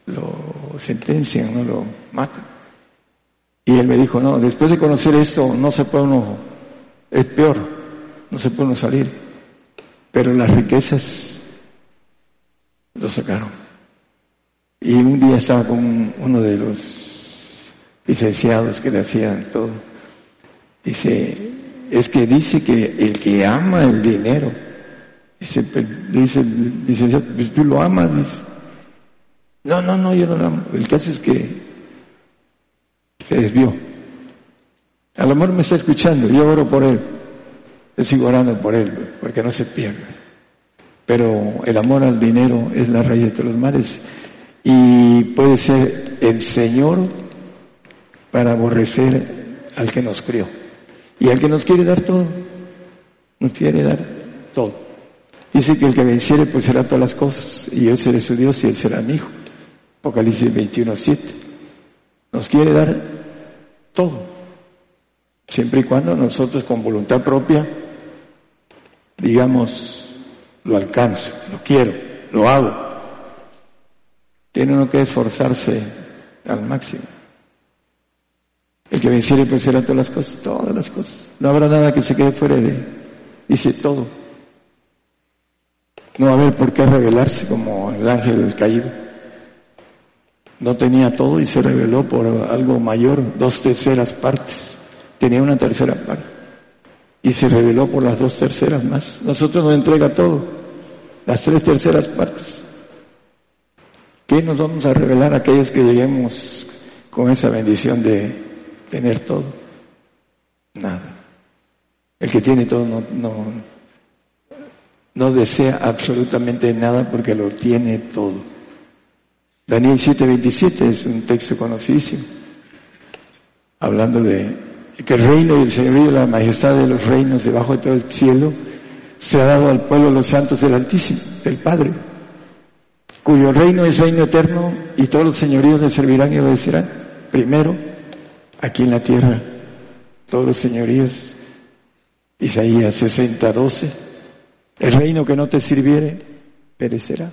lo sentencian, no lo matan. Y él me dijo, no, después de conocer esto, no se puede uno, es peor, no se puede uno salir. Pero las riquezas lo sacaron. Y un día estaba con uno de los licenciados que le hacían todo. Dice, es que dice que el que ama el dinero, dice, dice, licenciado, pues tú lo amas, dice. No, no, no, yo no lo amo. El caso es que se desvió. A lo mejor me está escuchando, yo oro por él. Yo sigo orando por él, porque no se pierda. Pero el amor al dinero es la raíz de todos los males y puede ser el Señor para aborrecer al que nos crió y al que nos quiere dar todo, nos quiere dar todo. Dice que el que venciere pues será todas las cosas y yo seré su Dios y él será mi hijo. Apocalipsis 21, 7. Nos quiere dar todo. Siempre y cuando nosotros con voluntad propia digamos, lo alcanzo, lo quiero, lo hago. Tiene uno que esforzarse al máximo. El que venciere pues será todas las cosas, todas las cosas. No habrá nada que se quede fuera de, dice todo. No va a haber por qué revelarse como el ángel caído. No tenía todo y se reveló por algo mayor, dos terceras partes. Tenía una tercera parte. Y se reveló por las dos terceras más. Nosotros nos entrega todo, las tres terceras partes. ¿Qué nos vamos a revelar a aquellos que lleguemos con esa bendición de tener todo? Nada. El que tiene todo no, no, no desea absolutamente nada porque lo tiene todo. Daniel 7:27 es un texto conocidísimo, hablando de que el reino y el señorío, la majestad de los reinos debajo de todo el cielo, se ha dado al pueblo de los santos del Altísimo, del Padre, cuyo reino es reino eterno y todos los señoríos le servirán y obedecerán. Primero, aquí en la tierra, todos los señoríos. Isaías 60, 12. El reino que no te sirviere, perecerá.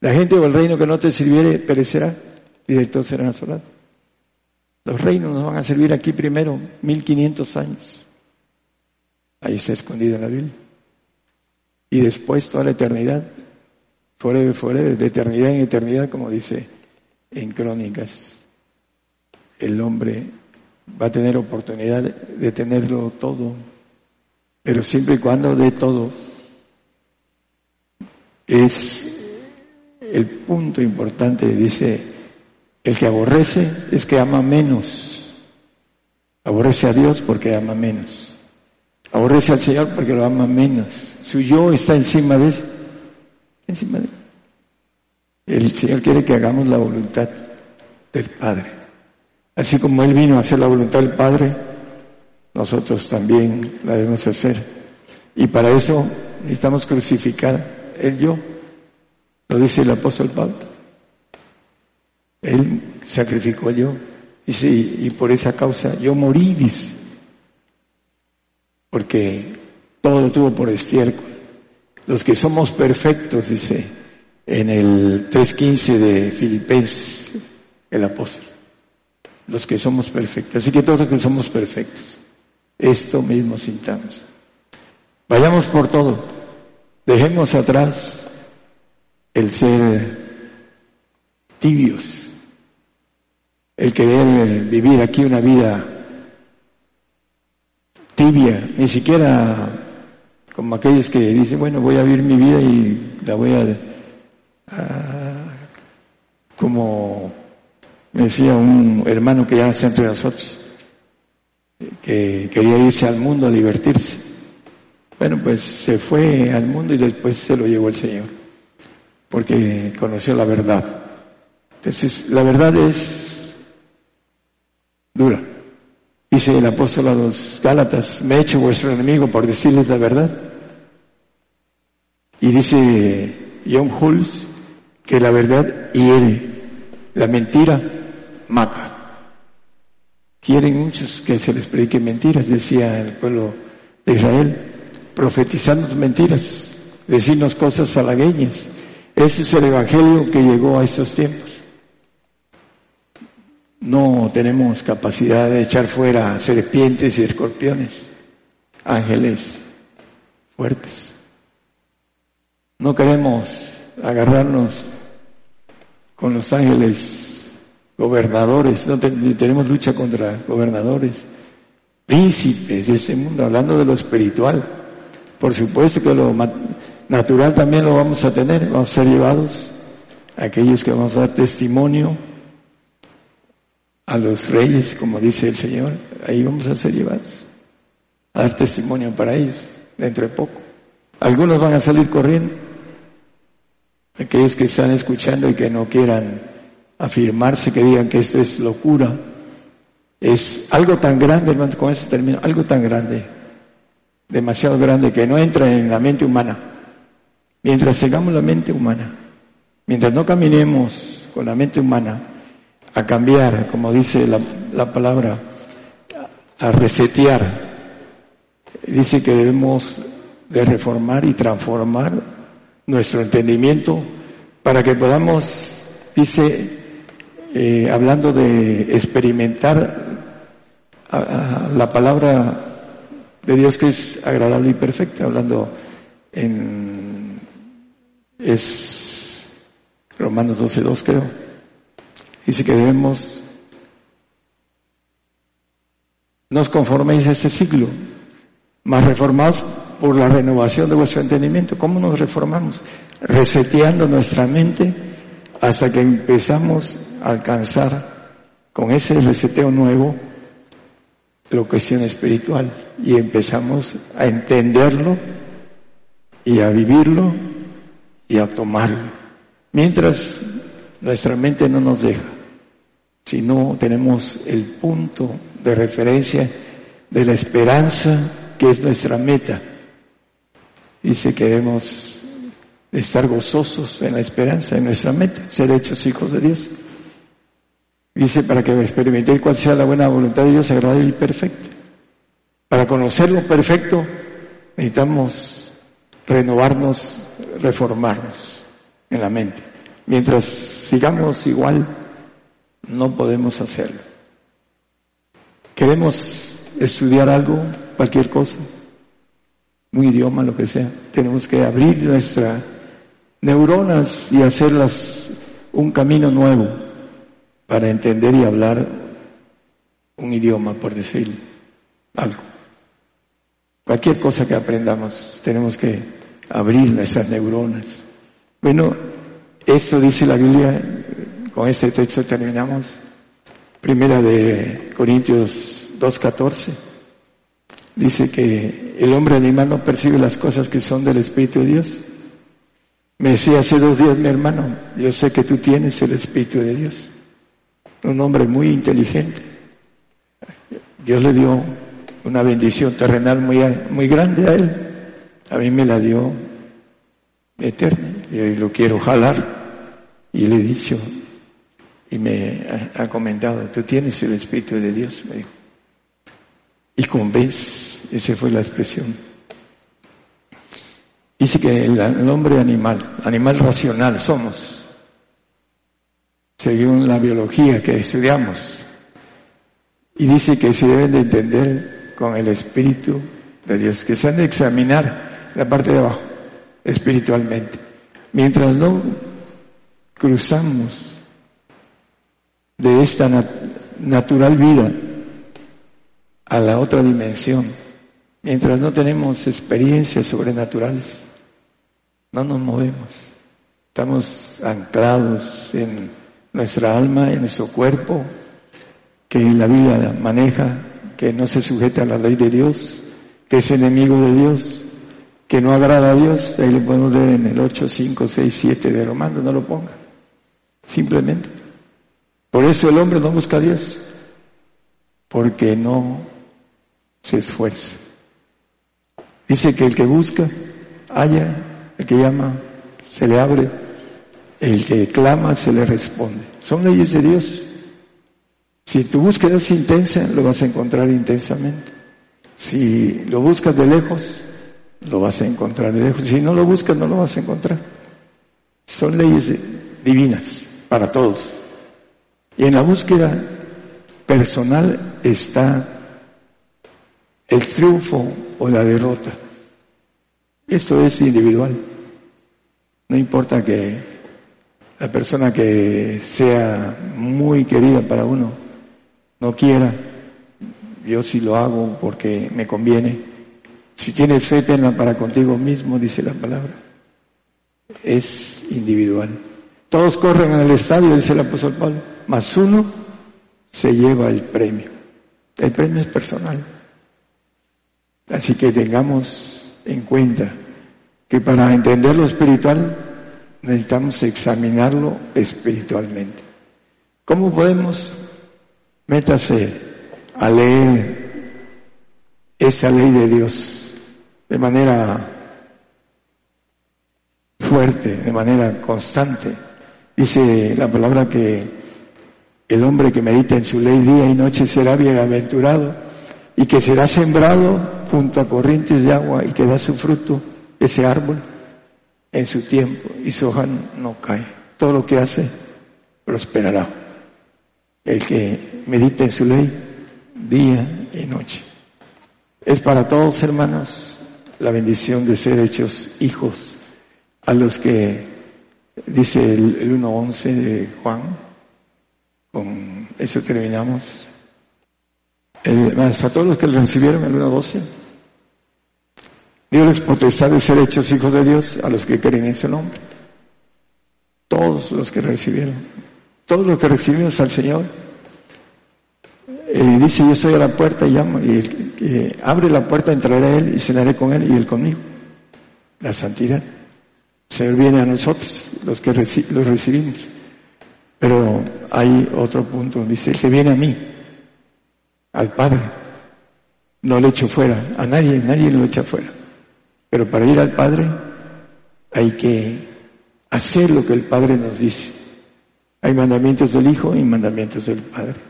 La gente o el reino que no te sirviere, perecerá y de todos serán asolados. Los reinos nos van a servir aquí primero, 1500 años. Ahí está escondido en la Biblia. Y después toda la eternidad, forever, forever, de eternidad en eternidad, como dice en Crónicas. El hombre va a tener oportunidad de tenerlo todo, pero siempre y cuando de todo. Es el punto importante, dice, el que aborrece es que ama menos. Aborrece a Dios porque ama menos. Aborrece al Señor porque lo ama menos. Su yo está encima de eso. Encima de El Señor quiere que hagamos la voluntad del Padre. Así como Él vino a hacer la voluntad del Padre, nosotros también la debemos hacer. Y para eso necesitamos crucificar el yo. Lo dice el apóstol Pablo. Él sacrificó yo. Dice, y por esa causa yo morí, dice. Porque todo lo tuvo por estiércol. Los que somos perfectos, dice en el 3.15 de Filipenses, el apóstol. Los que somos perfectos. Así que todos los que somos perfectos. Esto mismo sintamos. Vayamos por todo. Dejemos atrás el ser tibios, el querer vivir aquí una vida tibia, ni siquiera como aquellos que dicen, bueno, voy a vivir mi vida y la voy a, como me decía un hermano que ya nació entre nosotros, que quería irse al mundo a divertirse. Bueno, pues se fue al mundo y después se lo llevó el Señor, porque conoció la verdad. Entonces, la verdad es dura. Dice el apóstol a los Gálatas, me he hecho vuestro enemigo por decirles la verdad. Y dice John Hulse que la verdad hiere, la mentira mata. Quieren muchos que se les predique mentiras, decía el pueblo de Israel, profetizando mentiras, decirnos cosas halagueñas. Ese es el evangelio que llegó a esos tiempos. No tenemos capacidad de echar fuera serpientes y escorpiones, ángeles fuertes. No queremos agarrarnos con los ángeles gobernadores, no tenemos lucha contra gobernadores, príncipes de ese mundo, hablando de lo espiritual. Por supuesto que lo natural también lo vamos a tener, vamos a ser llevados aquellos que vamos a dar testimonio a los reyes, como dice el Señor, ahí vamos a ser llevados, a dar testimonio para ellos, dentro de poco. Algunos van a salir corriendo, aquellos que están escuchando y que no quieran afirmarse, que digan que esto es locura, es algo tan grande, hermano, con eso termino, algo tan grande, demasiado grande, que no entra en la mente humana. Mientras tengamos la mente humana, mientras no caminemos con la mente humana, a cambiar, como dice la, palabra, a resetear. Dice que debemos de reformar y transformar nuestro entendimiento para que podamos, dice, eh, hablando de experimentar la palabra de Dios que es agradable y perfecta, hablando en es Romanos 12.2 creo. Dice que debemos, nos conforméis a este siglo, más reformados por la renovación de vuestro entendimiento. ¿Cómo nos reformamos? Reseteando nuestra mente hasta que empezamos a alcanzar con ese reseteo nuevo la cuestión espiritual y empezamos a entenderlo y a vivirlo y a tomarlo. Mientras nuestra mente no nos deja. Si no tenemos el punto de referencia de la esperanza que es nuestra meta. Dice que debemos estar gozosos en la esperanza, en nuestra meta, ser hechos hijos de Dios. Dice para que experimentéis cuál sea la buena voluntad de Dios, agradable y perfecta. Para conocer lo perfecto necesitamos renovarnos, reformarnos en la mente. Mientras sigamos igual, no podemos hacerlo. Queremos estudiar algo, cualquier cosa, un idioma, lo que sea. Tenemos que abrir nuestras neuronas y hacerlas un camino nuevo para entender y hablar un idioma, por decir algo. Cualquier cosa que aprendamos, tenemos que abrir nuestras neuronas. Bueno, esto dice la Biblia, con este texto terminamos, primera de Corintios 2.14, dice que el hombre animal no percibe las cosas que son del Espíritu de Dios. Me decía hace dos días mi hermano, yo sé que tú tienes el Espíritu de Dios, un hombre muy inteligente. Dios le dio una bendición terrenal muy, muy grande a él, a mí me la dio eterna, y lo quiero jalar. Y le he dicho, y me ha, comentado, tú tienes el Espíritu de Dios, me dijo. Y convence, esa fue la expresión. Dice que el, hombre animal, animal racional somos, según la biología que estudiamos. Y dice que se deben de entender con el Espíritu de Dios, que se han de examinar la parte de abajo, espiritualmente. Mientras no cruzamos de esta natural vida a la otra dimensión, mientras no tenemos experiencias sobrenaturales, no nos movemos. Estamos anclados en nuestra alma, en nuestro cuerpo, que la Biblia maneja, que no se sujeta a la ley de Dios, que es enemigo de Dios, que no agrada a Dios. Ahí lo podemos ver en el 8, 5, 6, 7 de Romanos, no lo ponga. Simplemente. Por eso el hombre no busca a Dios, porque no se esfuerza. Dice que el que busca, haya, el que llama, se le abre, el que clama, se le responde. Son leyes de Dios. Si tu búsqueda es intensa, lo vas a encontrar intensamente. Si lo buscas de lejos, lo vas a encontrar. Si no lo buscas, no lo vas a encontrar. Son leyes divinas para todos. Y en la búsqueda personal está el triunfo o la derrota. Esto es individual. No importa que la persona que sea muy querida para uno no quiera, yo sí lo hago porque me conviene. Si tienes fe, tenla para contigo mismo, dice la palabra. Es individual. Todos corren al estadio, dice el apóstol Pablo, más uno se lleva el premio. El premio es personal. Así que tengamos en cuenta que para entender lo espiritual necesitamos examinarlo espiritualmente. ¿Cómo podemos? Métase a leer esa ley de Dios de manera fuerte, de manera constante Dice la palabra que el hombre que medita en su ley día y noche será bienaventurado y que será sembrado junto a corrientes de agua y que da su fruto ese árbol en su tiempo y su hoja no cae. Todo lo que hace prosperará. El que medita en su ley día y noche. Es para todos hermanos la bendición de ser hechos hijos a los que Dice el, el 1.11 de Juan, con eso terminamos. El, más a todos los que lo recibieron, el 1.12, Dios les potestad de ser hechos hijos de Dios a los que creen en su nombre. Todos los que recibieron. Todos los que recibimos al Señor. Dice, yo estoy a la puerta y llamo, y el que abre la puerta entraré a Él y cenaré con Él y Él conmigo. La santidad. Señor viene a nosotros, los que los recibimos. Pero hay otro punto, dice, el que viene a mí, al Padre, no le echo fuera, a nadie, nadie lo echa fuera. Pero para ir al Padre hay que hacer lo que el Padre nos dice. Hay mandamientos del Hijo y mandamientos del Padre.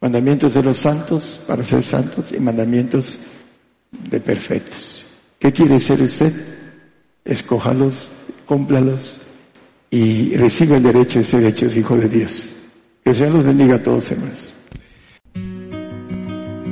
Mandamientos de los santos para ser santos y mandamientos de perfectos. ¿Qué quiere ser usted? Escójalos, cúmplalos y reciba el derecho de ser hechos hijo de Dios. Que Señor los bendiga a todos, hermanos.